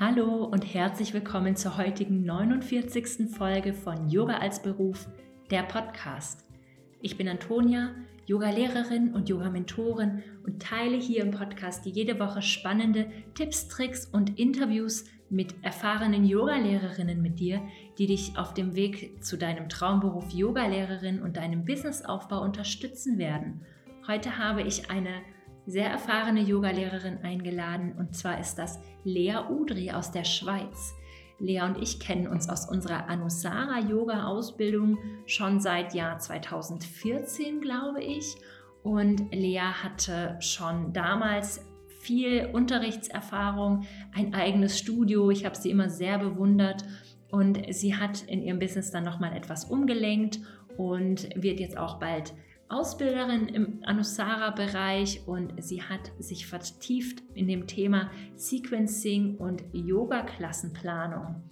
Hallo und herzlich willkommen zur heutigen 49. Folge von Yoga als Beruf, der Podcast. Ich bin Antonia, Yoga-Lehrerin und Yoga-Mentorin und teile hier im Podcast jede Woche spannende Tipps, Tricks und Interviews mit erfahrenen Yoga-Lehrerinnen mit dir, die dich auf dem Weg zu deinem Traumberuf Yoga-Lehrerin und deinem Businessaufbau unterstützen werden. Heute habe ich eine sehr erfahrene Yogalehrerin eingeladen und zwar ist das Lea Udri aus der Schweiz. Lea und ich kennen uns aus unserer Anusara Yoga Ausbildung schon seit Jahr 2014, glaube ich. Und Lea hatte schon damals viel Unterrichtserfahrung, ein eigenes Studio. Ich habe sie immer sehr bewundert und sie hat in ihrem Business dann nochmal etwas umgelenkt und wird jetzt auch bald Ausbilderin im Anusara-Bereich und sie hat sich vertieft in dem Thema Sequencing und Yoga-Klassenplanung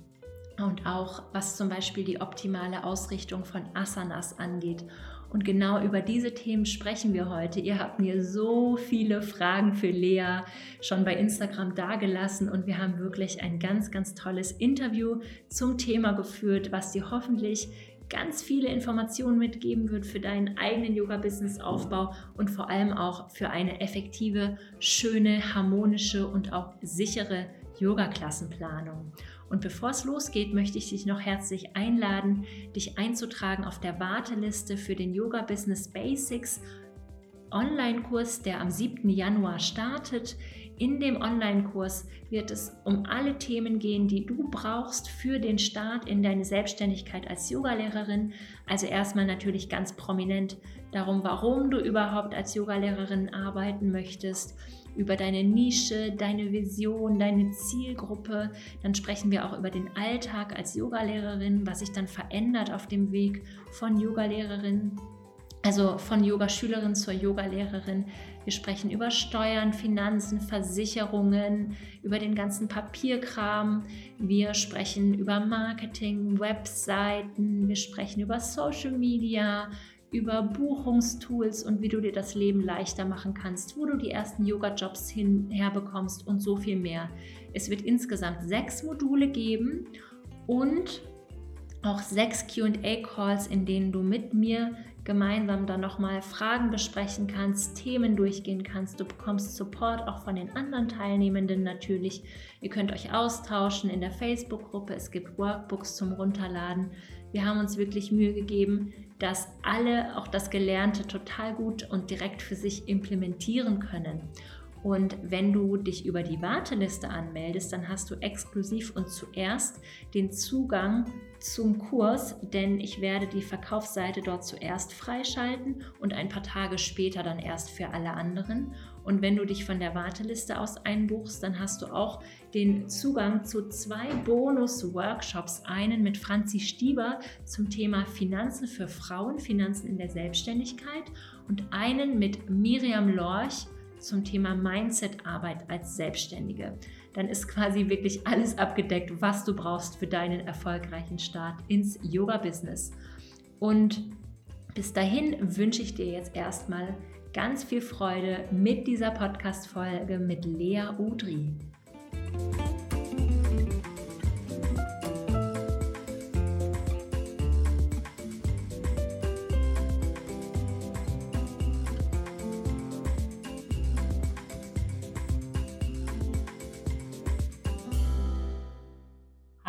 und auch was zum Beispiel die optimale Ausrichtung von Asanas angeht. Und genau über diese Themen sprechen wir heute. Ihr habt mir so viele Fragen für Lea schon bei Instagram dagelassen und wir haben wirklich ein ganz, ganz tolles Interview zum Thema geführt, was dir hoffentlich ganz viele Informationen mitgeben wird für deinen eigenen Yoga-Business-Aufbau und vor allem auch für eine effektive, schöne, harmonische und auch sichere Yoga-Klassenplanung. Und bevor es losgeht, möchte ich dich noch herzlich einladen, dich einzutragen auf der Warteliste für den Yoga Business Basics Online-Kurs, der am 7. Januar startet. In dem Online-Kurs wird es um alle Themen gehen, die du brauchst für den Start in deine Selbstständigkeit als Yogalehrerin. Also erstmal natürlich ganz prominent darum, warum du überhaupt als Yogalehrerin arbeiten möchtest, über deine Nische, deine Vision, deine Zielgruppe. Dann sprechen wir auch über den Alltag als Yogalehrerin, was sich dann verändert auf dem Weg von Yogalehrerin also von Yogaschülerin zur Yogalehrerin. Wir sprechen über Steuern, Finanzen, Versicherungen, über den ganzen Papierkram. Wir sprechen über Marketing, Webseiten. Wir sprechen über Social Media, über Buchungstools und wie du dir das Leben leichter machen kannst, wo du die ersten Yoga-Jobs herbekommst und so viel mehr. Es wird insgesamt sechs Module geben und auch sechs QA-Calls, in denen du mit mir gemeinsam dann nochmal Fragen besprechen kannst, Themen durchgehen kannst. Du bekommst Support auch von den anderen Teilnehmenden natürlich. Ihr könnt euch austauschen in der Facebook-Gruppe. Es gibt Workbooks zum Runterladen. Wir haben uns wirklich Mühe gegeben, dass alle auch das Gelernte total gut und direkt für sich implementieren können. Und wenn du dich über die Warteliste anmeldest, dann hast du exklusiv und zuerst den Zugang zum Kurs, denn ich werde die Verkaufsseite dort zuerst freischalten und ein paar Tage später dann erst für alle anderen. Und wenn du dich von der Warteliste aus einbuchst, dann hast du auch den Zugang zu zwei Bonus-Workshops. Einen mit Franzi Stieber zum Thema Finanzen für Frauen, Finanzen in der Selbstständigkeit und einen mit Miriam Lorch zum Thema Mindset-Arbeit als Selbstständige dann ist quasi wirklich alles abgedeckt, was du brauchst für deinen erfolgreichen Start ins Yoga-Business. Und bis dahin wünsche ich dir jetzt erstmal ganz viel Freude mit dieser Podcast-Folge mit Lea Udri.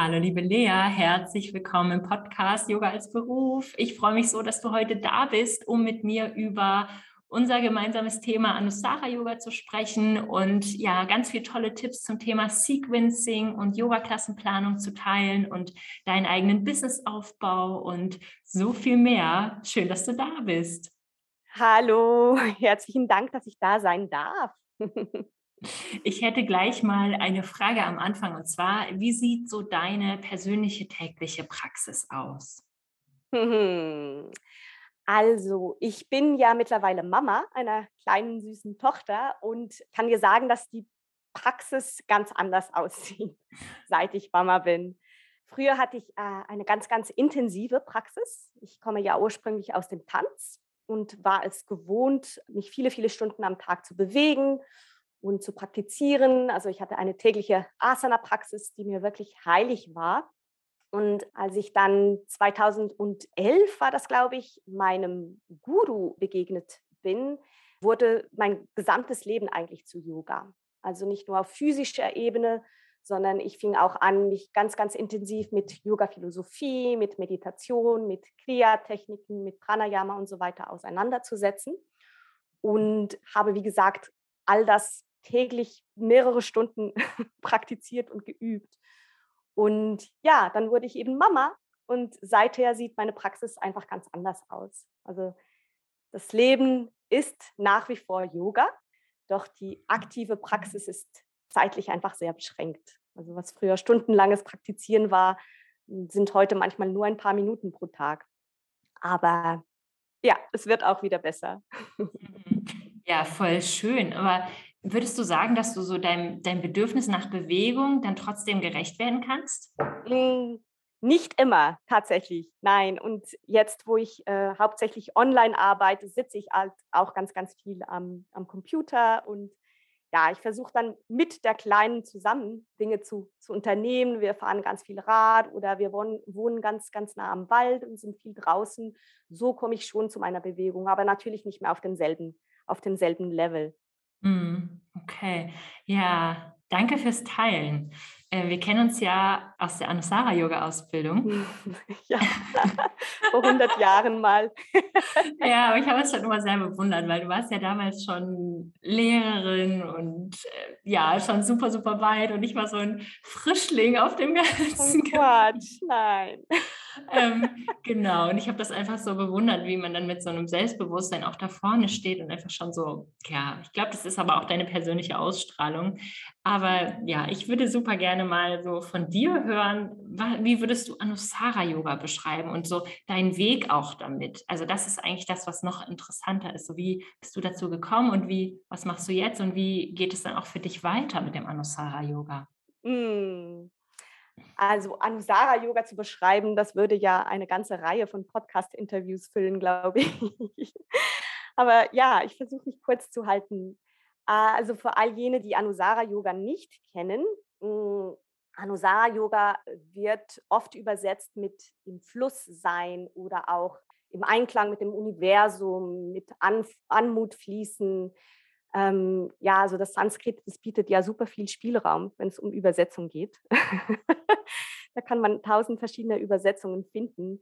Hallo liebe Lea, herzlich willkommen im Podcast Yoga als Beruf. Ich freue mich so, dass du heute da bist, um mit mir über unser gemeinsames Thema Anusara Yoga zu sprechen und ja, ganz viele tolle Tipps zum Thema Sequencing und Yoga-Klassenplanung zu teilen und deinen eigenen Businessaufbau und so viel mehr. Schön, dass du da bist. Hallo, herzlichen Dank, dass ich da sein darf. Ich hätte gleich mal eine Frage am Anfang und zwar, wie sieht so deine persönliche tägliche Praxis aus? Also, ich bin ja mittlerweile Mama einer kleinen süßen Tochter und kann dir sagen, dass die Praxis ganz anders aussieht, seit ich Mama bin. Früher hatte ich äh, eine ganz, ganz intensive Praxis. Ich komme ja ursprünglich aus dem Tanz und war es gewohnt, mich viele, viele Stunden am Tag zu bewegen und zu praktizieren. Also ich hatte eine tägliche Asana-Praxis, die mir wirklich heilig war. Und als ich dann 2011 war das, glaube ich, meinem Guru begegnet bin, wurde mein gesamtes Leben eigentlich zu Yoga. Also nicht nur auf physischer Ebene, sondern ich fing auch an, mich ganz, ganz intensiv mit Yoga-Philosophie, mit Meditation, mit Kriya-Techniken, mit Pranayama und so weiter auseinanderzusetzen. Und habe, wie gesagt, all das täglich mehrere Stunden praktiziert und geübt. Und ja, dann wurde ich eben Mama und seither sieht meine Praxis einfach ganz anders aus. Also das Leben ist nach wie vor Yoga, doch die aktive Praxis ist zeitlich einfach sehr beschränkt. Also was früher stundenlanges Praktizieren war, sind heute manchmal nur ein paar Minuten pro Tag. Aber ja, es wird auch wieder besser. Mhm. Ja, voll schön. Aber würdest du sagen, dass du so dein, dein Bedürfnis nach Bewegung dann trotzdem gerecht werden kannst? Hm, nicht immer, tatsächlich, nein. Und jetzt, wo ich äh, hauptsächlich online arbeite, sitze ich halt auch ganz, ganz viel am, am Computer und ja, ich versuche dann mit der Kleinen zusammen Dinge zu, zu unternehmen. Wir fahren ganz viel Rad oder wir wohnen, wohnen ganz, ganz nah am Wald und sind viel draußen. So komme ich schon zu meiner Bewegung, aber natürlich nicht mehr auf demselben, auf demselben Level. Mm, okay, ja, danke fürs Teilen. Äh, wir kennen uns ja aus der Anusara-Yoga-Ausbildung. Ja, vor 100 Jahren mal. Ja, aber ich habe es schon immer sehr bewundert, weil du warst ja damals schon Lehrerin und äh, ja, schon super, super weit und ich war so ein Frischling auf dem ganzen oh Quatsch, nein. Ähm, genau, und ich habe das einfach so bewundert, wie man dann mit so einem Selbstbewusstsein auch da vorne steht und einfach schon so, ja, ich glaube, das ist aber auch deine persönliche Ausstrahlung. Aber ja, ich würde super gerne mal so von dir hören, wie würdest du Anusara-Yoga beschreiben und so deinen Weg auch damit? Also das ist eigentlich das, was noch interessanter ist. So wie bist du dazu gekommen und wie, was machst du jetzt und wie geht es dann auch für dich weiter mit dem Anusara-Yoga? Mm. Also Anusara-Yoga zu beschreiben, das würde ja eine ganze Reihe von Podcast-Interviews füllen, glaube ich. Aber ja, ich versuche mich kurz zu halten. Ah, also für all jene, die Anusara-Yoga nicht kennen, hm, Anusara-Yoga wird oft übersetzt mit im Fluss sein oder auch im Einklang mit dem Universum, mit An Anmut fließen. Ähm, ja, also das Sanskrit, das bietet ja super viel Spielraum, wenn es um Übersetzung geht. da kann man tausend verschiedene Übersetzungen finden.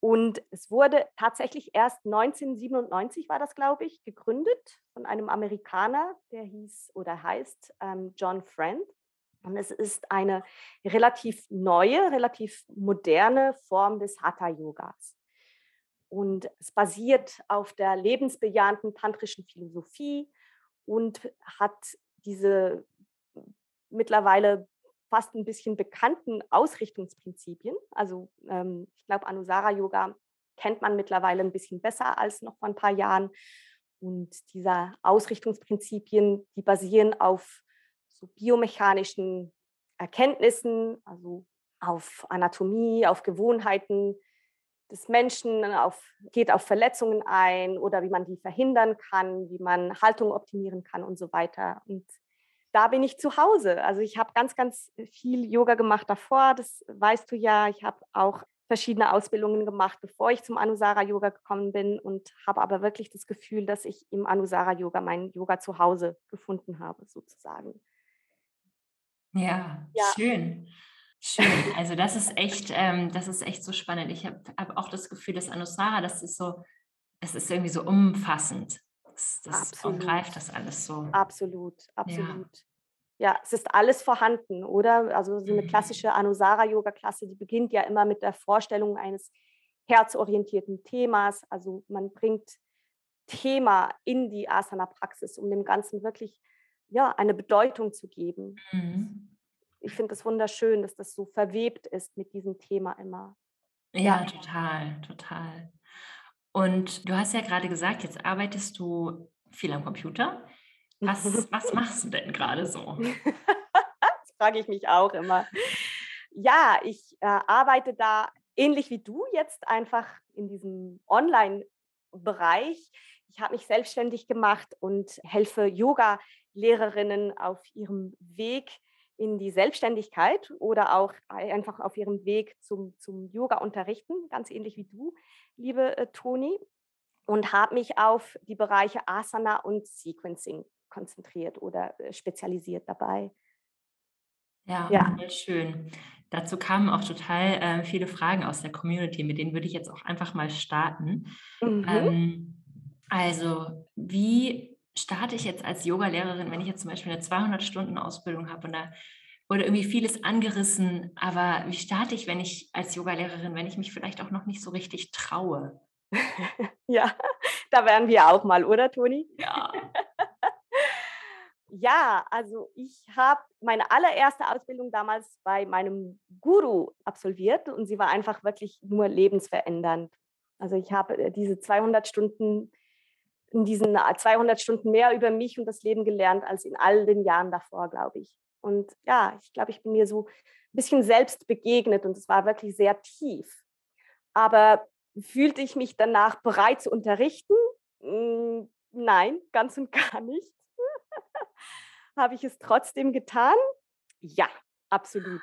Und es wurde tatsächlich erst 1997 war das, glaube ich, gegründet von einem Amerikaner, der hieß oder heißt ähm, John Friend. Und es ist eine relativ neue, relativ moderne Form des Hatha-Yogas. Und es basiert auf der lebensbejahenden tantrischen Philosophie und hat diese mittlerweile fast ein bisschen bekannten Ausrichtungsprinzipien. Also ähm, ich glaube, Anusara Yoga kennt man mittlerweile ein bisschen besser als noch vor ein paar Jahren. Und diese Ausrichtungsprinzipien, die basieren auf so biomechanischen Erkenntnissen, also auf Anatomie, auf Gewohnheiten des Menschen, auf, geht auf Verletzungen ein oder wie man die verhindern kann, wie man Haltung optimieren kann und so weiter. Und da bin ich zu Hause. Also ich habe ganz, ganz viel Yoga gemacht davor, das weißt du ja. Ich habe auch verschiedene Ausbildungen gemacht, bevor ich zum Anusara Yoga gekommen bin und habe aber wirklich das Gefühl, dass ich im Anusara Yoga mein Yoga zu Hause gefunden habe, sozusagen. Ja, ja. schön. Schön. Also das ist echt, ähm, das ist echt so spannend. Ich habe hab auch das Gefühl, dass Anusara, das ist so, das ist irgendwie so umfassend. Das, das umgreift das alles so. Absolut, absolut. Ja. ja. es ist alles vorhanden, oder? Also so eine mhm. klassische Anusara-Yoga-Klasse, die beginnt ja immer mit der Vorstellung eines herzorientierten Themas. Also man bringt Thema in die Asana-Praxis, um dem Ganzen wirklich ja, eine Bedeutung zu geben. Mhm. Ich finde es das wunderschön, dass das so verwebt ist mit diesem Thema immer. Ja, total, total. Und du hast ja gerade gesagt, jetzt arbeitest du viel am Computer. Was, was machst du denn gerade so? das frage ich mich auch immer. Ja, ich äh, arbeite da ähnlich wie du jetzt einfach in diesem Online-Bereich Ich habe mich selbstständig gemacht und helfe Yoga-Lehrerinnen auf ihrem Weg in die Selbstständigkeit oder auch einfach auf ihrem Weg zum, zum Yoga-Unterrichten, ganz ähnlich wie du, liebe äh, Toni, und habe mich auf die Bereiche Asana und Sequencing konzentriert oder äh, spezialisiert dabei. Ja, ja. schön. Dazu kamen auch total äh, viele Fragen aus der Community, mit denen würde ich jetzt auch einfach mal starten. Mhm. Ähm, also, wie starte ich jetzt als Yogalehrerin, wenn ich jetzt zum Beispiel eine 200-Stunden-Ausbildung habe und da wurde irgendwie vieles angerissen, aber wie starte ich, wenn ich als Yogalehrerin, wenn ich mich vielleicht auch noch nicht so richtig traue? ja, da wären wir auch mal, oder Toni? Ja. ja, also ich habe meine allererste Ausbildung damals bei meinem Guru absolviert und sie war einfach wirklich nur lebensverändernd. Also ich habe äh, diese 200 Stunden in diesen 200 Stunden mehr über mich und das Leben gelernt als in all den Jahren davor, glaube ich. Und ja, ich glaube, ich bin mir so ein bisschen selbst begegnet und es war wirklich sehr tief. Aber fühlte ich mich danach bereit zu unterrichten? Hm, nein, ganz und gar nicht. Habe ich es trotzdem getan? Ja, absolut.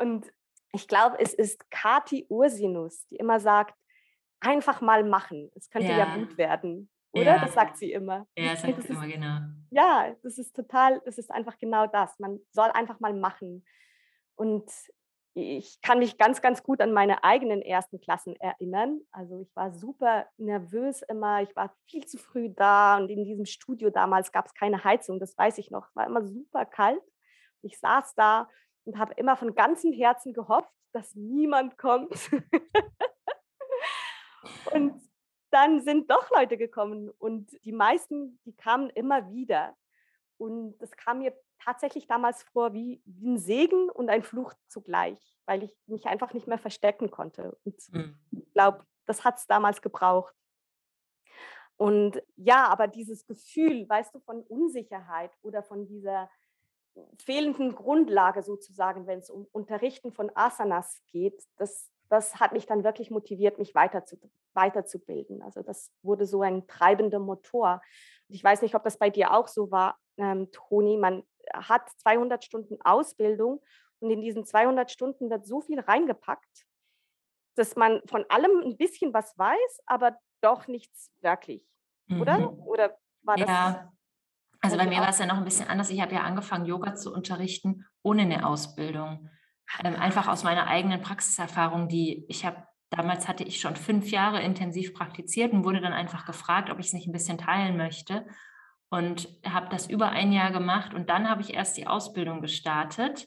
Und ich glaube, es ist Kati Ursinus, die immer sagt, einfach mal machen. Es könnte ja, ja gut werden. Oder? Ja. Das sagt sie immer. Ja, sagt sie immer, genau. Ja, das ist total, das ist einfach genau das. Man soll einfach mal machen. Und ich kann mich ganz, ganz gut an meine eigenen ersten Klassen erinnern. Also ich war super nervös immer. Ich war viel zu früh da und in diesem Studio damals gab es keine Heizung. Das weiß ich noch. Es war immer super kalt. Ich saß da und habe immer von ganzem Herzen gehofft, dass niemand kommt. und dann sind doch Leute gekommen und die meisten, die kamen immer wieder. Und das kam mir tatsächlich damals vor wie, wie ein Segen und ein Fluch zugleich, weil ich mich einfach nicht mehr verstecken konnte. Und mhm. ich glaube, das hat es damals gebraucht. Und ja, aber dieses Gefühl, weißt du, von Unsicherheit oder von dieser fehlenden Grundlage sozusagen, wenn es um Unterrichten von Asanas geht, das, das hat mich dann wirklich motiviert, mich weiterzu, weiterzubilden. Also das wurde so ein treibender Motor. Und ich weiß nicht, ob das bei dir auch so war, ähm, Toni. Man hat 200 Stunden Ausbildung und in diesen 200 Stunden wird so viel reingepackt, dass man von allem ein bisschen was weiß, aber doch nichts wirklich. Oder? Mhm. Oder war das? Ja. Also bei mir war es ja noch ein bisschen anders. Ich habe ja angefangen, Yoga zu unterrichten ohne eine Ausbildung. Ähm, einfach aus meiner eigenen Praxiserfahrung, die ich habe Damals hatte ich schon fünf Jahre intensiv praktiziert und wurde dann einfach gefragt, ob ich es nicht ein bisschen teilen möchte. Und habe das über ein Jahr gemacht und dann habe ich erst die Ausbildung gestartet,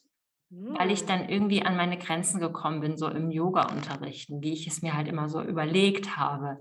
mhm. weil ich hm. dann irgendwie an meine Grenzen gekommen bin, so im Yoga-Unterrichten, wie ich es mir halt immer so überlegt habe.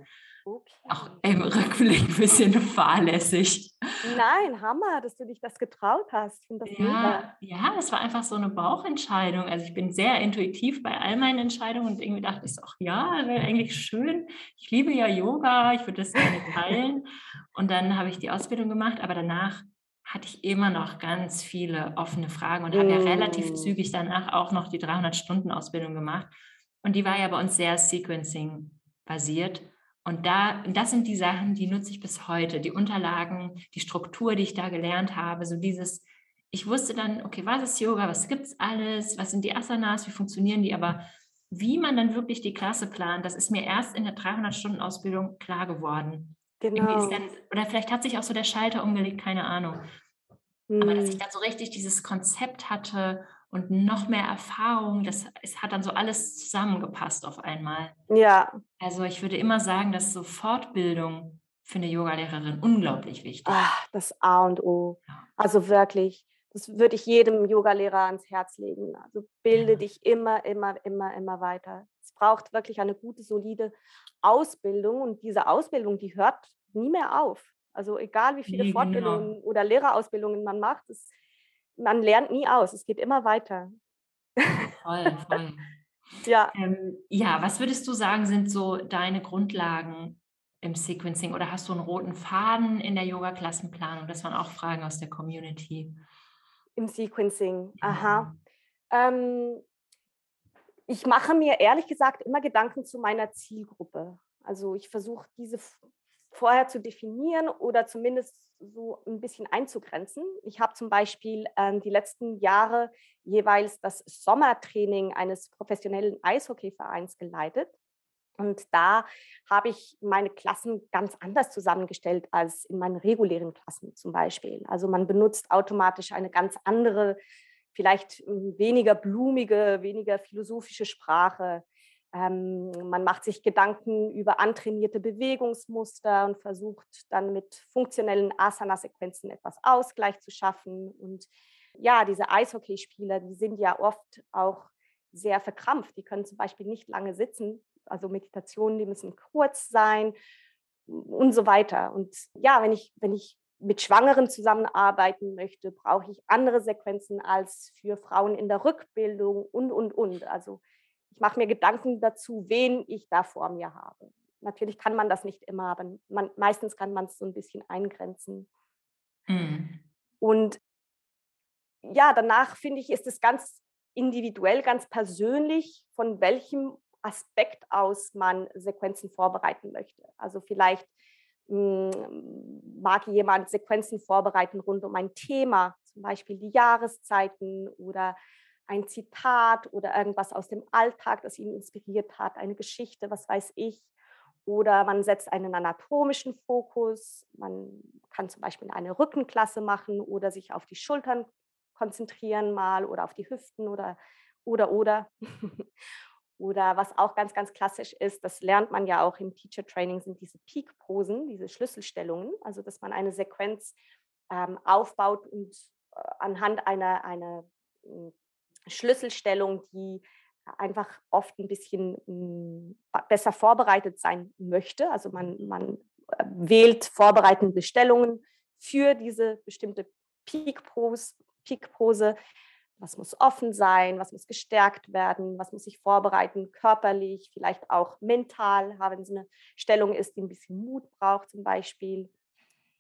Okay. Auch im Rückblick ein bisschen fahrlässig. Nein, Hammer, dass du dich das getraut hast. Ja, ja, es war einfach so eine Bauchentscheidung. Also ich bin sehr intuitiv bei all meinen Entscheidungen und irgendwie dachte ich so, ach ja, wäre eigentlich schön. Ich liebe ja Yoga, ich würde das gerne teilen. und dann habe ich die Ausbildung gemacht, aber danach hatte ich immer noch ganz viele offene Fragen und habe ja relativ mm. zügig danach auch noch die 300-Stunden-Ausbildung gemacht. Und die war ja bei uns sehr Sequencing basiert. Und da, das sind die Sachen, die nutze ich bis heute. Die Unterlagen, die Struktur, die ich da gelernt habe. So dieses, ich wusste dann, okay, was ist Yoga, was gibt es alles, was sind die Asanas, wie funktionieren die, aber wie man dann wirklich die Klasse plant, das ist mir erst in der 300-Stunden-Ausbildung klar geworden. Genau. Dann, oder vielleicht hat sich auch so der Schalter umgelegt, keine Ahnung. Hm. Aber dass ich hm. dann so richtig dieses Konzept hatte und noch mehr Erfahrung. Das es hat dann so alles zusammengepasst auf einmal. Ja. Also ich würde immer sagen, dass so Fortbildung für eine Yogalehrerin unglaublich wichtig. Ach, das A und O. Ja. Also wirklich, das würde ich jedem Yogalehrer ans Herz legen. Also bilde ja. dich immer, immer, immer, immer weiter. Es braucht wirklich eine gute, solide Ausbildung und diese Ausbildung, die hört nie mehr auf. Also egal wie viele nee, genau. Fortbildungen genau. oder Lehrerausbildungen man macht, es man lernt nie aus, es geht immer weiter. Voll, voll. ja. Ähm, ja, was würdest du sagen, sind so deine Grundlagen im Sequencing oder hast du einen roten Faden in der Yoga-Klassenplanung? Das waren auch Fragen aus der Community. Im Sequencing, aha. Ähm, ich mache mir ehrlich gesagt immer Gedanken zu meiner Zielgruppe. Also ich versuche diese vorher zu definieren oder zumindest so ein bisschen einzugrenzen. Ich habe zum Beispiel ähm, die letzten Jahre jeweils das Sommertraining eines professionellen Eishockeyvereins geleitet. Und da habe ich meine Klassen ganz anders zusammengestellt als in meinen regulären Klassen zum Beispiel. Also man benutzt automatisch eine ganz andere, vielleicht hm, weniger blumige, weniger philosophische Sprache. Ähm, man macht sich Gedanken über antrainierte Bewegungsmuster und versucht dann mit funktionellen Asana-Sequenzen etwas Ausgleich zu schaffen. Und ja, diese Eishockeyspieler, die sind ja oft auch sehr verkrampft. Die können zum Beispiel nicht lange sitzen. Also Meditationen, die müssen kurz sein und so weiter. Und ja, wenn ich, wenn ich mit Schwangeren zusammenarbeiten möchte, brauche ich andere Sequenzen als für Frauen in der Rückbildung und, und, und. Also ich mache mir Gedanken dazu, wen ich da vor mir habe. Natürlich kann man das nicht immer, aber man, meistens kann man es so ein bisschen eingrenzen. Mhm. Und ja, danach finde ich, ist es ganz individuell, ganz persönlich, von welchem Aspekt aus man Sequenzen vorbereiten möchte. Also vielleicht mh, hm, mag jemand Sequenzen vorbereiten rund um ein Thema, zum Beispiel die Jahreszeiten oder ein Zitat oder irgendwas aus dem Alltag, das ihn inspiriert hat, eine Geschichte, was weiß ich. Oder man setzt einen anatomischen Fokus. Man kann zum Beispiel eine Rückenklasse machen oder sich auf die Schultern konzentrieren mal oder auf die Hüften oder oder oder. oder was auch ganz, ganz klassisch ist, das lernt man ja auch im Teacher Training, sind diese Peak-Posen, diese Schlüsselstellungen. Also dass man eine Sequenz ähm, aufbaut und äh, anhand einer, einer hm, Schlüsselstellung, die einfach oft ein bisschen hm, besser vorbereitet sein möchte. Also man, man äh, wählt vorbereitende Stellungen für diese bestimmte Peak-Pose. Peak was muss offen sein, was muss gestärkt werden, was muss ich vorbereiten, körperlich, vielleicht auch mental, wenn es eine Stellung ist, die ein bisschen Mut braucht zum Beispiel.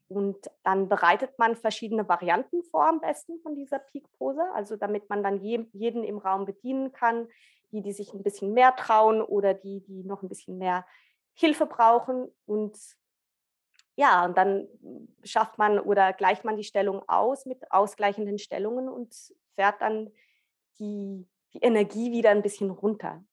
Und dann bereitet man verschiedene Varianten vor am besten von dieser Peak-Pose, also damit man dann jeden im Raum bedienen kann, die, die sich ein bisschen mehr trauen oder die, die noch ein bisschen mehr Hilfe brauchen. Und ja, und dann schafft man oder gleicht man die Stellung aus mit ausgleichenden Stellungen und fährt dann die, die Energie wieder ein bisschen runter.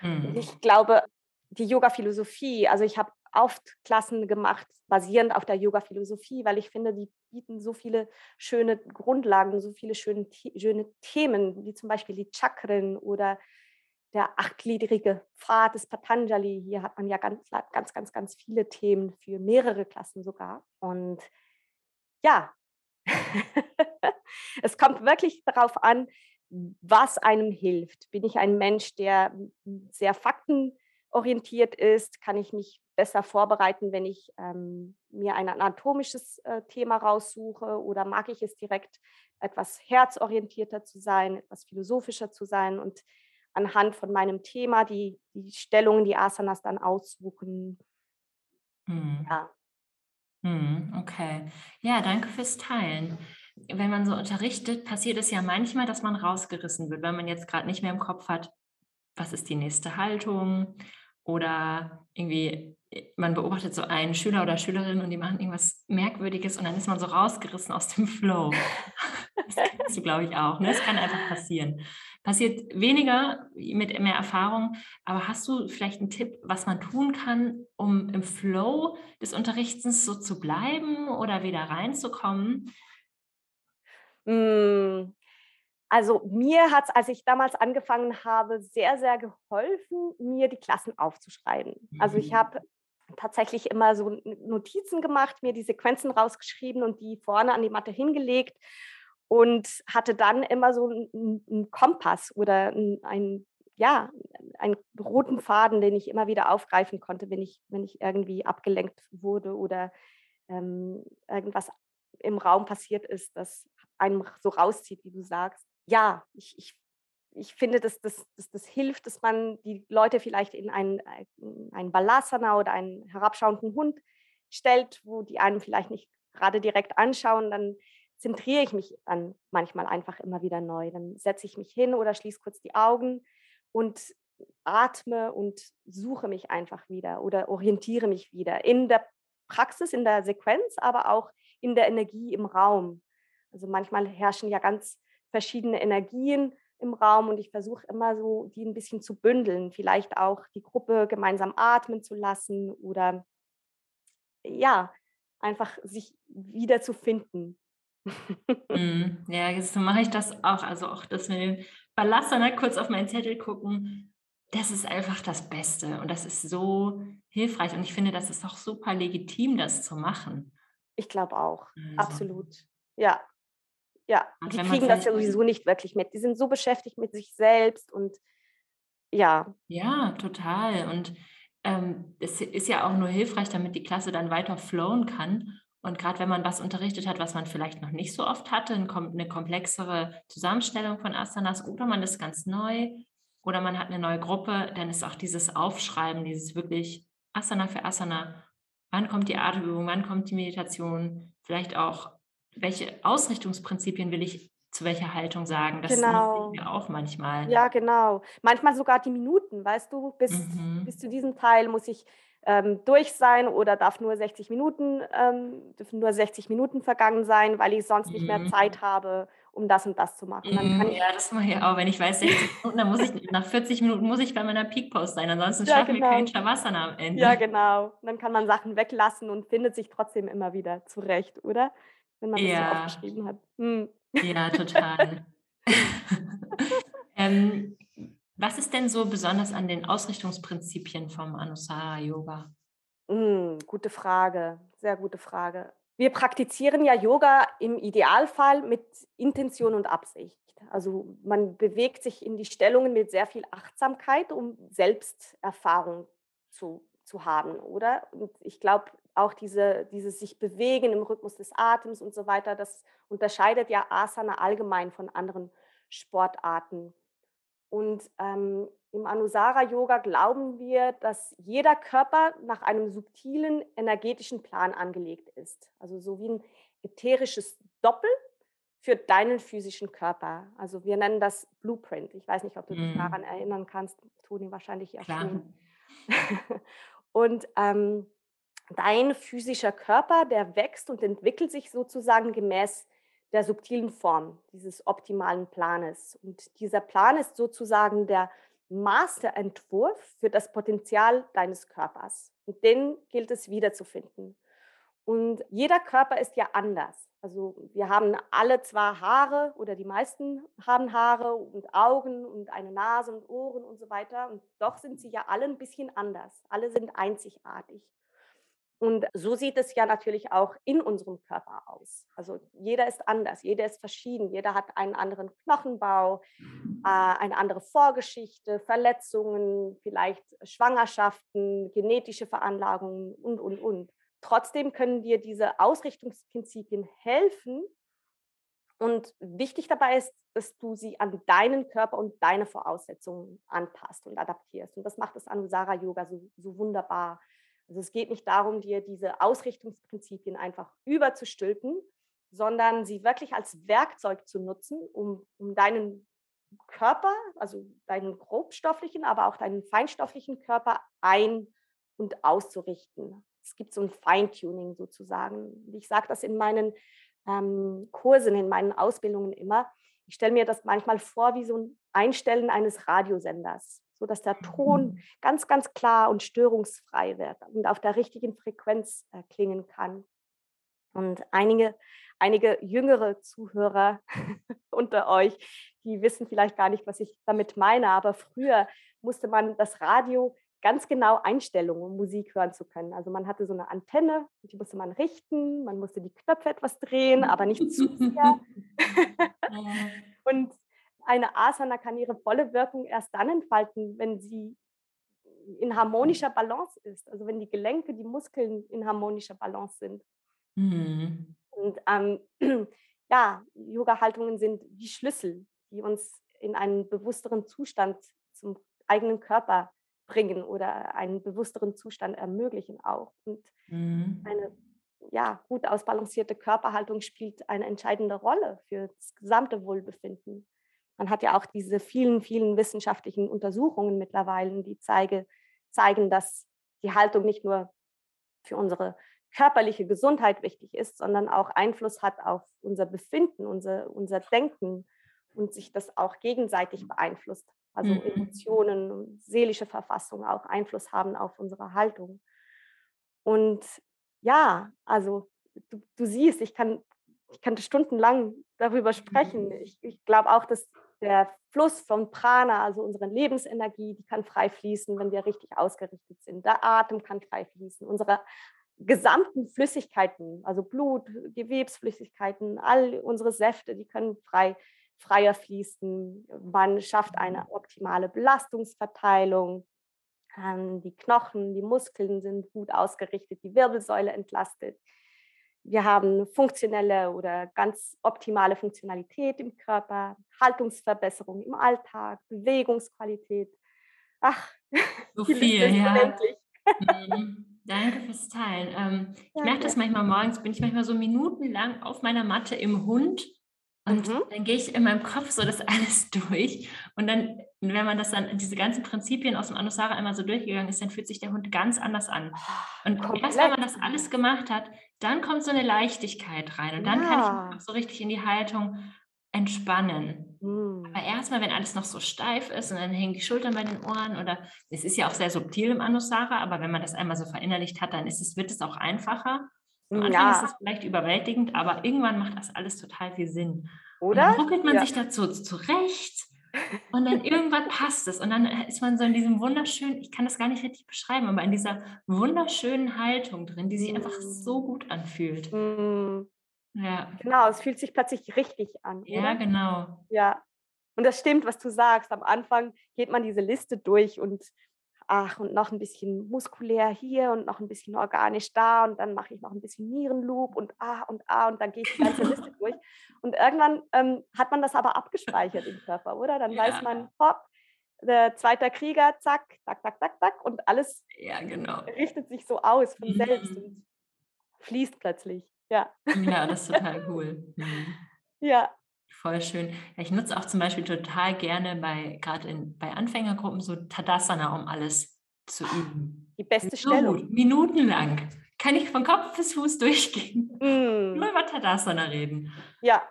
Mhm. Ich glaube, die Yoga-Philosophie, also ich habe oft Klassen gemacht, basierend auf der Yoga-Philosophie, weil ich finde, die bieten so viele schöne Grundlagen, so viele schöne, schöne Themen, wie zum Beispiel die Chakren oder der achtgliedrige Pfad des Patanjali. Hier hat man ja ganz, ganz, ganz, ganz viele Themen für mehrere Klassen sogar. Und ja, es kommt wirklich darauf an, was einem hilft. Bin ich ein Mensch, der sehr faktenorientiert ist? Kann ich mich besser vorbereiten, wenn ich ähm, mir ein anatomisches äh, Thema raussuche oder mag ich es direkt etwas herzorientierter zu sein, etwas philosophischer zu sein und anhand von meinem Thema die, die Stellungen, die Asanas dann aussuchen. Mhm. Ja. Mhm, okay. Ja, danke fürs Teilen. Wenn man so unterrichtet, passiert es ja manchmal, dass man rausgerissen wird, wenn man jetzt gerade nicht mehr im Kopf hat, was ist die nächste Haltung oder irgendwie man beobachtet so einen Schüler oder Schülerin und die machen irgendwas Merkwürdiges und dann ist man so rausgerissen aus dem Flow. Das kennst du, glaube ich, auch. Ne? Das kann einfach passieren. Passiert weniger mit mehr Erfahrung, aber hast du vielleicht einen Tipp, was man tun kann, um im Flow des Unterrichtens so zu bleiben oder wieder reinzukommen? Hm, also mir hat es, als ich damals angefangen habe, sehr, sehr geholfen, mir die Klassen aufzuschreiben. Also ich mhm. habe tatsächlich immer so Notizen gemacht, mir die Sequenzen rausgeschrieben und die vorne an die Matte hingelegt und hatte dann immer so einen Kompass oder einen, ja, einen roten Faden, den ich immer wieder aufgreifen konnte, wenn ich, wenn ich irgendwie abgelenkt wurde oder ähm, irgendwas im Raum passiert ist, das einem so rauszieht, wie du sagst. Ja, ich, ich ich finde, dass das, dass das hilft, dass man die Leute vielleicht in einen, einen Balasana oder einen herabschauenden Hund stellt, wo die einen vielleicht nicht gerade direkt anschauen, dann zentriere ich mich dann manchmal einfach immer wieder neu. Dann setze ich mich hin oder schließe kurz die Augen und atme und suche mich einfach wieder oder orientiere mich wieder in der Praxis, in der Sequenz, aber auch in der Energie im Raum. Also manchmal herrschen ja ganz verschiedene Energien im Raum und ich versuche immer so, die ein bisschen zu bündeln, vielleicht auch die Gruppe gemeinsam atmen zu lassen oder ja, einfach sich wieder zu finden. Mhm. Ja, so mache ich das auch. Also auch das mit dem Balasana kurz auf meinen Zettel gucken, das ist einfach das Beste und das ist so hilfreich und ich finde, das ist auch super legitim, das zu machen. Ich glaube auch, also. absolut. Ja, ja, Und die kriegen das ja sowieso nicht wirklich mit. Die sind so beschäftigt mit sich selbst und ja, ja, total. Und, ähm, es ist ja auch nur hilfreich, damit die Klasse dann weiter flowen kann. Und gerade wenn man was unterrichtet hat, was man vielleicht noch nicht so oft hatte, 'n kom 'ne komplexere Zusammenstellung von Asanas oder man ist ganz neu oder man hat eine neue Gruppe, dann ist auch dieses Aufschreiben, dieses wirklich Asana für Asana, wann kommt die Atemübung, wann kommt die Meditation, vielleicht auch, welche Ausrichtungsprinzipien will ich zu welcher Haltung sagen, das genau. mir auch manchmal. Ja, genau. Manchmal sogar die Minuten, weißt du, bis bis Mhm. zu diesem Teil muss ich, ähm, durch sein oder darf nur 60 Minuten ähm, dürfen nur 60 Minuten vergangen sein, weil ich sonst nicht mehr Mhm. Zeit habe, um das und das zu machen. Mhm, ja, das mache ich auch. Wenn ich weiß, 60 Minuten, dann muss ich nach 40 Minuten muss ich bei meiner Peak Pose sein, ansonsten ja, schaffen wir kein genau. Shavasana am Ja, Ende. genau. Dann kann man Sachen weglassen und findet sich trotzdem immer wieder zurecht, oder? Wenn man das so Ja, aufgeschrieben hat. Mhm. ja, total. Ähm, was ist denn so besonders an den Ausrichtungsprinzipien vom Anusara Yoga? Hm, gute Frage, sehr gute Frage. Wir praktizieren ja Yoga im Idealfall mit Intention und Absicht. Also man bewegt sich in die Stellungen mit sehr viel Achtsamkeit, um Selbsterfahrung zu, zu haben, oder? Und ich glaube, auch diese, dieses sich bewegen im Rhythmus des Atems und so weiter, das unterscheidet ja Asana allgemein von anderen Sportarten. Und ähm, im Anusara-Yoga glauben wir, dass jeder Körper nach einem subtilen energetischen Plan angelegt ist. Also so wie ein ätherisches Doppel für deinen physischen Körper. Also wir nennen das Blueprint. Ich weiß nicht, ob du dich daran Mhm, erinnern kannst, Toni, wahrscheinlich ja klar. schon. Und ähm, dein physischer Körper, der wächst und entwickelt sich sozusagen gemäß der subtilen Form dieses optimalen Planes. Und dieser Plan ist sozusagen der Masterentwurf für das Potenzial deines Körpers. Und den gilt es wiederzufinden. Und jeder Körper ist ja anders. Also wir haben alle zwar Haare oder die meisten haben Haare und Augen und eine Nase und Ohren und so weiter. Und doch sind sie ja alle ein bisschen anders. Alle sind einzigartig. Und so sieht es ja natürlich auch in unserem Körper aus. Also jeder ist anders, jeder ist verschieden, jeder hat einen anderen Knochenbau, äh, eine andere Vorgeschichte, Verletzungen, vielleicht Schwangerschaften, genetische Veranlagungen und, und, und. Trotzdem können dir diese Ausrichtungsprinzipien helfen. Und wichtig dabei ist, dass du sie an deinen Körper und deine Voraussetzungen anpasst und adaptierst. Und das macht das Anusara Yoga so, so wunderbar. Also es geht nicht darum, dir diese Ausrichtungsprinzipien einfach überzustülpen, sondern sie wirklich als Werkzeug zu nutzen, um, um deinen Körper, also deinen grobstofflichen, aber auch deinen feinstofflichen Körper ein- und auszurichten. Es gibt so ein Feintuning sozusagen. Ich sage das in meinen ähm, Kursen, in meinen Ausbildungen immer. Ich stelle mir das manchmal vor wie so ein Einstellen eines Radiosenders, sodass der Ton Mhm. ganz, ganz klar und störungsfrei wird und auf der richtigen Frequenz äh, klingen kann. Und einige, einige jüngere Zuhörer unter euch, die wissen vielleicht gar nicht, was ich damit meine, aber früher musste man das Radio ganz genau einstellen, um Musik hören zu können. Also man hatte so eine Antenne, die musste man richten, man musste die Knöpfe etwas drehen, aber nicht zu sehr. Ja. Und eine Asana kann ihre volle Wirkung erst dann entfalten, wenn sie in harmonischer Balance ist. Also wenn die Gelenke, die Muskeln in harmonischer Balance sind. Mhm. Und ähm, ja, Yoga-Haltungen sind wie Schlüssel, die uns in einen bewussteren Zustand zum eigenen Körper bringen oder einen bewussteren Zustand ermöglichen auch. Und Mhm. eine ja, gut ausbalancierte Körperhaltung spielt eine entscheidende Rolle für das gesamte Wohlbefinden. Man hat ja auch diese vielen, vielen wissenschaftlichen Untersuchungen mittlerweile, die zeige, zeigen, dass die Haltung nicht nur für unsere körperliche Gesundheit wichtig ist, sondern auch Einfluss hat auf unser Befinden, unser, unser Denken und sich das auch gegenseitig beeinflusst. Also mhm. Emotionen, seelische Verfassung auch Einfluss haben auf unsere Haltung. Und ja, also du, du siehst, ich kann, ich kann stundenlang darüber sprechen. Ich, ich glaube auch, dass der Fluss von Prana, also unsere Lebensenergie, die kann frei fließen, wenn wir richtig ausgerichtet sind. Der Atem kann frei fließen. Unsere gesamten Flüssigkeiten, also Blut, Gewebsflüssigkeiten, all unsere Säfte, die können frei, freier fließen. Man schafft eine optimale Belastungsverteilung. Ähm, die Knochen, die Muskeln sind gut ausgerichtet, die Wirbelsäule entlastet. Wir haben funktionelle oder ganz optimale Funktionalität im Körper, Haltungsverbesserung im Alltag, Bewegungsqualität. Ach, so viel, ja. Mhm. Danke fürs Teilen. Ähm, ich merke das manchmal morgens, bin ich manchmal so minutenlang auf meiner Matte im Hund und mhm. dann gehe ich in meinem Kopf so das alles durch. Und dann, wenn man das dann, diese ganzen Prinzipien aus dem Anusara einmal so durchgegangen ist, dann fühlt sich der Hund ganz anders an. Und Komplett. erst wenn man das alles gemacht hat, dann kommt so eine Leichtigkeit rein. Und dann ja. kann ich mich so richtig in die Haltung entspannen. Mhm. Aber erstmal, wenn alles noch so steif ist und dann hängen die Schultern bei den Ohren oder es ist ja auch sehr subtil im Anusara, aber wenn man das einmal so verinnerlicht hat, dann ist es, wird es auch einfacher. Am Anfang ja. ist es vielleicht überwältigend, aber irgendwann macht das alles total viel Sinn. Oder? Und dann ruckelt man ja. sich dazu zurecht und dann irgendwann passt es und dann ist man so in diesem wunderschönen, ich kann das gar nicht richtig beschreiben, aber in dieser wunderschönen Haltung drin, die sich einfach so gut anfühlt. Mhm. Ja. Genau, es fühlt sich plötzlich richtig an. Ja, oder? genau. Ja. Und das stimmt, was du sagst. Am Anfang geht man diese Liste durch und ach, und noch ein bisschen muskulär hier und noch ein bisschen organisch da und dann mache ich noch ein bisschen Nierenloop und ah und ah und dann gehe ich die ganze Liste durch. Und irgendwann ähm, hat man das aber abgespeichert im Körper, oder? Dann ja. weiß man, hopp, der zweite Krieger, zack, zack, zack, zack, zack und alles ja, genau. richtet sich so aus von mhm. selbst und fließt plötzlich. Ja. Ja, das ist total cool. Mhm. Ja. Voll schön. Ja, ich nutze auch zum Beispiel total gerne bei, gerade bei Anfängergruppen, so Tadasana, um alles zu üben. Die beste so Stellung. Gut, minutenlang. Kann ich von Kopf bis Fuß durchgehen. Mm. Nur über Tadasana reden. Ja.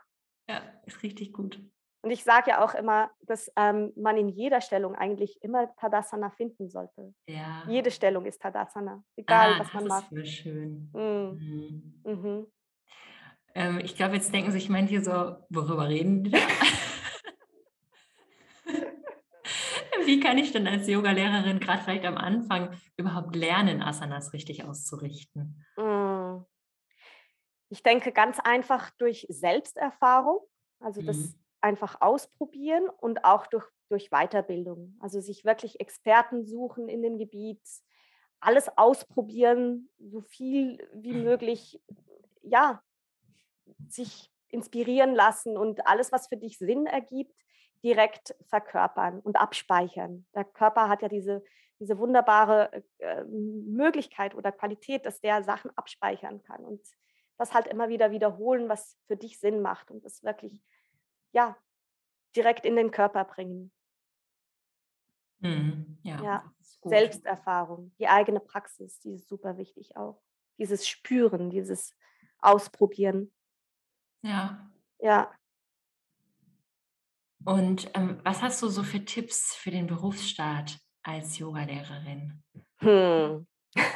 Ja, ist richtig gut. Und ich sage ja auch immer, dass ähm, man in jeder Stellung eigentlich immer Tadasana finden sollte. Ja. Jede Stellung ist Tadasana, egal ah, was man macht. Das ist schön. Mm. Mhm. Mhm. Ähm, ich glaube, jetzt denken sich manche so, worüber reden die da? Wie kann ich denn als Yoga-Lehrerin gerade vielleicht am Anfang überhaupt lernen, Asanas richtig auszurichten? Mm. Ich denke ganz einfach durch Selbsterfahrung. Also das mhm einfach ausprobieren und auch durch, durch Weiterbildung. Also sich wirklich Experten suchen in dem Gebiet, alles ausprobieren, so viel wie mhm. möglich, ja, sich inspirieren lassen und alles, was für dich Sinn ergibt, direkt verkörpern und abspeichern. Der Körper hat ja diese, diese wunderbare äh, Möglichkeit oder Qualität, dass der Sachen abspeichern kann und das halt immer wieder wiederholen, was für dich Sinn macht und das wirklich ja, direkt in den Körper bringen. Mhm. Ja, ja. Selbsterfahrung, die eigene Praxis, die ist super wichtig auch. Dieses Spüren, dieses Ausprobieren. Ja. Ja. Und ähm, was hast du so für Tipps für den Berufsstart als Yogalehrerin? Hm.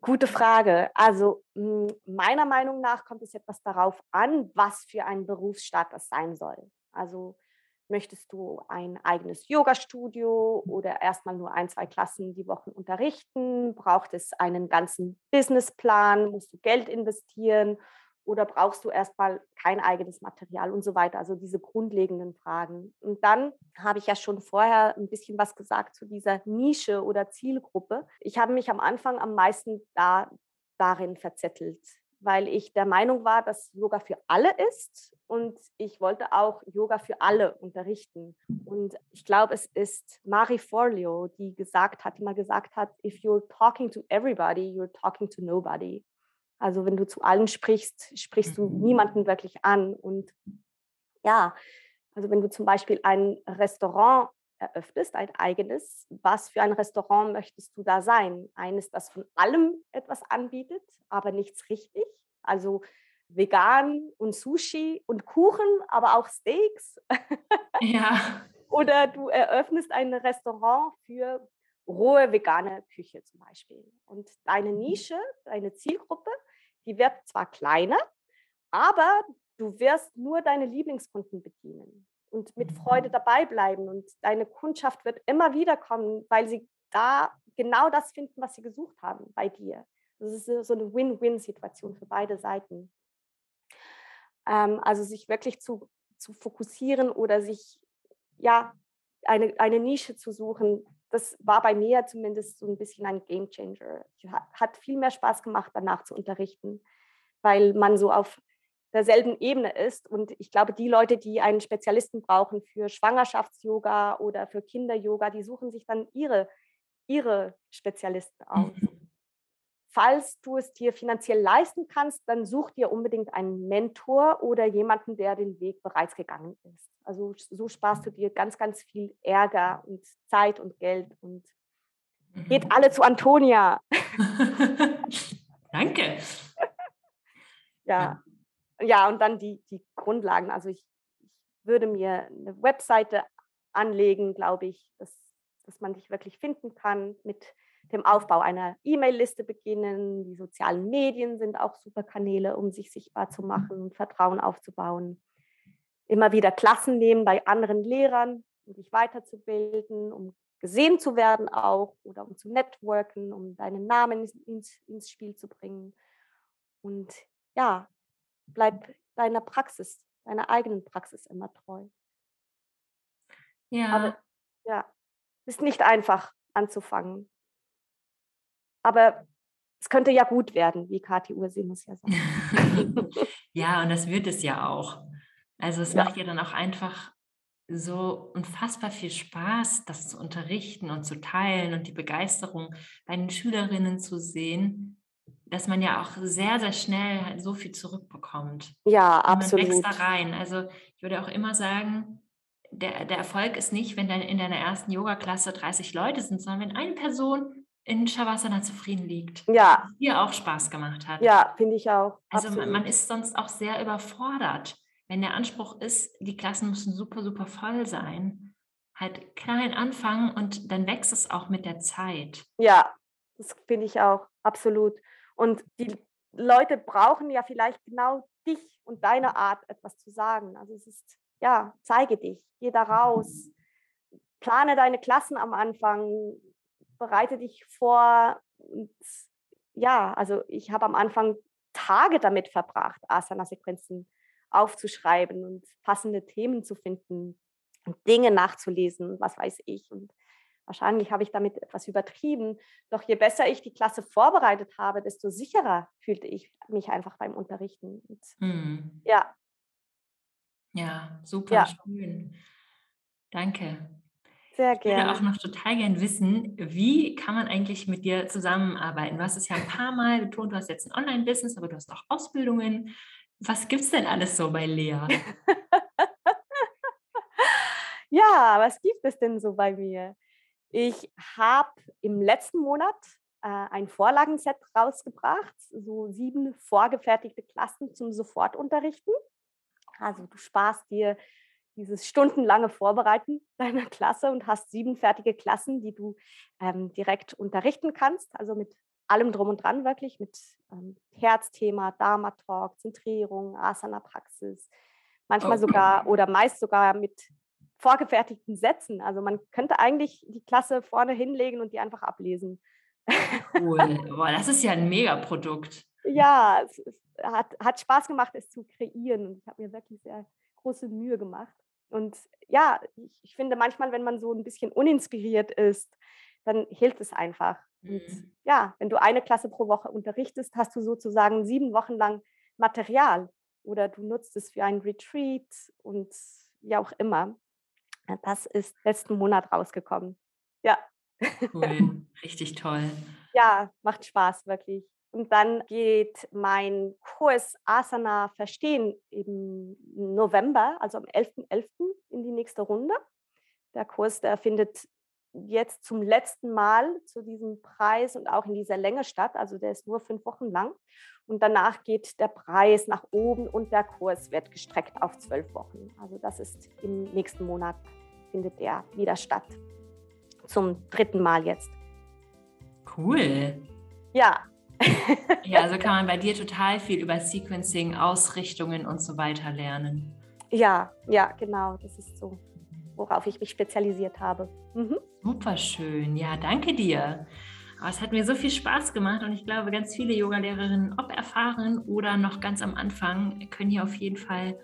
Gute Frage. Also hm, meiner Meinung nach kommt es etwas darauf an, was für ein Berufsstaat das sein soll. Also möchtest du ein eigenes Yoga-Studio oder erstmal nur ein, zwei Klassen die Woche unterrichten? Braucht es einen ganzen Businessplan? Musst du Geld investieren? oder brauchst du erstmal kein eigenes Material und so weiter. Also diese grundlegenden Fragen. Und dann habe ich ja schon vorher ein bisschen was gesagt zu dieser Nische oder Zielgruppe. Ich habe mich am Anfang am meisten da, darin verzettelt, weil ich der Meinung war, dass Yoga für alle ist und ich wollte auch Yoga für alle unterrichten. Und ich glaube, es ist Marie Forleo, die gesagt hat, die mal gesagt hat, if you're talking to everybody, you're talking to nobody. Also wenn du zu allen sprichst, sprichst du mhm. niemanden wirklich an. Und ja, also wenn du zum Beispiel ein Restaurant eröffnest, ein eigenes, was für ein Restaurant möchtest du da sein? Eines, das von allem etwas anbietet, aber nichts richtig. Also vegan und Sushi und Kuchen, aber auch Steaks. Ja. Oder du eröffnest ein Restaurant für rohe vegane Küche zum Beispiel. Und deine mhm. Nische, deine Zielgruppe, die wird zwar kleiner, aber du wirst nur deine Lieblingskunden bedienen und mit Freude mhm. dabei bleiben. Und deine Kundschaft wird immer wieder kommen, weil sie da genau das finden, was sie gesucht haben bei dir. Das ist so eine Win-Win-Situation für beide Seiten. Ähm, also sich wirklich zu, zu fokussieren oder sich ja eine, eine Nische zu suchen, das war bei mir zumindest so ein bisschen ein Game Changer. Hat viel mehr Spaß gemacht, danach zu unterrichten, weil man so auf derselben Ebene ist. Und ich glaube, die Leute, die einen Spezialisten brauchen für Schwangerschafts-Yoga oder für Kinder-Yoga, die suchen sich dann ihre, ihre Spezialisten aus. Mhm. Falls du es dir finanziell leisten kannst, dann such dir unbedingt einen Mentor oder jemanden, der den Weg bereits gegangen ist. Also so sparst du dir ganz, ganz viel Ärger und Zeit und Geld und geht mhm. alle zu Antonia. Danke. ja. Ja, und dann die, die Grundlagen. Also ich, ich würde mir eine Webseite anlegen, glaube ich, dass, dass man dich wirklich finden kann mit dem Aufbau einer E-Mail-Liste beginnen. Die sozialen Medien sind auch super Kanäle, um sich sichtbar zu machen und Vertrauen aufzubauen. Immer wieder Klassen nehmen bei anderen Lehrern, um dich weiterzubilden, um gesehen zu werden auch oder um zu networken, um deinen Namen ins, ins Spiel zu bringen. Und ja, bleib deiner Praxis, deiner eigenen Praxis immer treu. Ja. Aber ja, ist nicht einfach anzufangen. Aber es könnte ja gut werden, wie Kathi Ursinus ja sagt. ja, und das wird es ja auch. Also es ja. macht ja dann auch einfach so unfassbar viel Spaß, das zu unterrichten und zu teilen und die Begeisterung bei den Schülerinnen zu sehen, dass man ja auch sehr, sehr schnell halt so viel zurückbekommt. Ja, absolut. Man wächst da rein. Also ich würde auch immer sagen, der, der Erfolg ist nicht, wenn dann in deiner ersten Yoga-Klasse 30 Leute sind, sondern wenn eine Person in Shavasana zufrieden liegt. Ja. Dir auch Spaß gemacht hat. Ja, finde ich auch. Also man, man, ist sonst auch sehr überfordert. Wenn der Anspruch ist, die Klassen müssen super, super voll sein, halt klein anfangen und dann wächst es auch mit der Zeit. Ja, das finde ich auch, absolut. Und die Leute brauchen ja vielleicht genau dich und deine Art, etwas zu sagen. Also es ist, ja, zeige dich, geh da raus, plane deine Klassen am Anfang, bereite dich vor. Und ja, also ich habe am Anfang Tage damit verbracht, Asana-Sequenzen aufzuschreiben und passende Themen zu finden Dinge nachzulesen, was weiß ich. Und Wahrscheinlich habe ich damit etwas übertrieben. Doch je besser ich die Klasse vorbereitet habe, desto sicherer fühlte ich mich einfach beim Unterrichten. Und, hm. Ja. Ja, super ja. schön. Danke. Sehr gerne. Ich würde auch noch total gern wissen, wie kann man eigentlich mit dir zusammenarbeiten? Du hast es ja ein paar Mal betont, du hast jetzt ein Online-Business, aber du hast auch Ausbildungen. Was gibt es denn alles so bei Lea? ja, was gibt es denn so bei mir? Ich habe im letzten Monat äh, ein Vorlagenset rausgebracht, so sieben vorgefertigte Klassen zum Sofortunterrichten. Also du sparst dir dieses stundenlange Vorbereiten deiner Klasse und hast sieben fertige Klassen, die du ähm, direkt unterrichten kannst. Also mit allem drum und dran wirklich, mit ähm, Herzthema, Dharma-Talk, Zentrierung, Asana-Praxis, manchmal oh. sogar oder meist sogar mit vorgefertigten Sätzen. Also man könnte eigentlich die Klasse vorne hinlegen und die einfach ablesen. Cool. Boah, das ist ja ein Megaprodukt. Ja, es, es hat, hat Spaß gemacht, es zu kreieren. Und ich habe mir wirklich sehr große Mühe gemacht. Und ja, ich, ich, finde manchmal, wenn man so ein bisschen uninspiriert ist, dann hilft es einfach. Mhm. Und ja, wenn du eine Klasse pro Woche unterrichtest, hast du sozusagen sieben Wochen lang Material oder du nutzt es für einen Retreat und wie auch immer. Das ist letzten Monat rausgekommen. Ja. Cool, richtig toll. Ja, macht Spaß, wirklich. Und dann geht mein Kurs Asana Verstehen im November, also am 11.11. .11. in die nächste Runde. Der Kurs, der findet jetzt zum letzten Mal zu diesem Preis und auch in dieser Länge statt. Also der ist nur fünf Wochen lang. Und danach geht der Preis nach oben und der Kurs wird gestreckt auf zwölf Wochen. Also das ist im nächsten Monat findet der wieder statt. Zum dritten Mal jetzt. Cool. Ja. ja, also kann man bei dir total viel über Sequencing, Ausrichtungen und so weiter lernen. Ja, ja, genau. Das ist so worauf ich mich spezialisiert habe. Mhm. Super schön. Ja, danke dir. es hat mir so viel Spaß gemacht und ich glaube, ganz viele Yogalehrerinnen, ob erfahren oder noch ganz am Anfang, können hier auf jeden Fall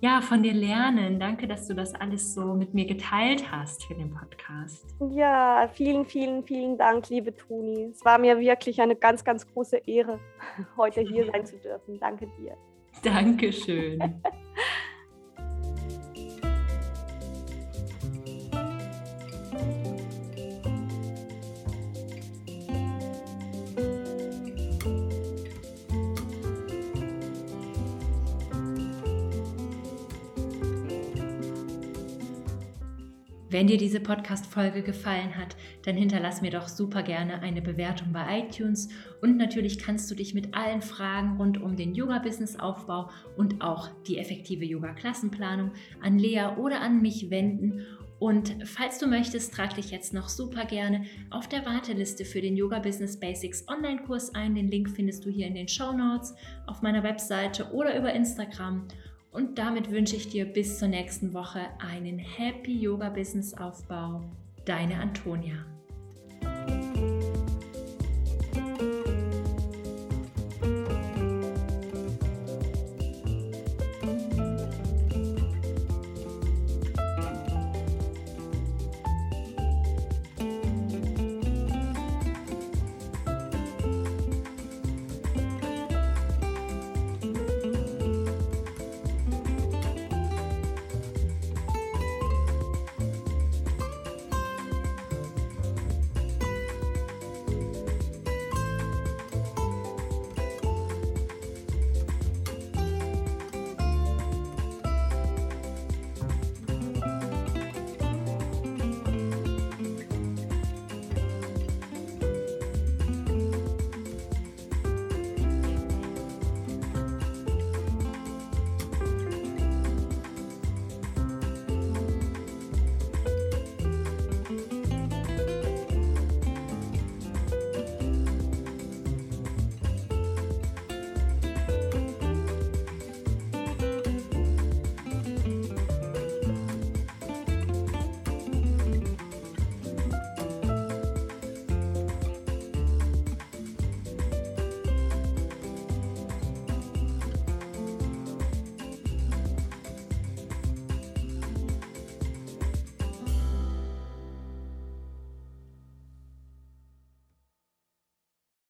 ja, von dir lernen. Danke, dass du das alles so mit mir geteilt hast für den Podcast. Ja, vielen, vielen, vielen Dank, liebe Toni. Es war mir wirklich eine ganz, ganz große Ehre, heute hier sein zu dürfen. Danke dir. Dankeschön. Wenn dir diese Podcast-Folge gefallen hat, dann hinterlass mir doch super gerne eine Bewertung bei iTunes und natürlich kannst du dich mit allen Fragen rund um den Yoga-Business-Aufbau und auch die effektive Yoga-Klassenplanung an Lea oder an mich wenden. Und falls du möchtest, trag dich jetzt noch super gerne auf der Warteliste für den Yoga Business Basics Online-Kurs ein. Den Link findest du hier in den Show Notes auf meiner Webseite oder über Instagram. Und damit wünsche ich dir bis zur nächsten Woche einen Happy Yoga Business Aufbau. Deine Antonia.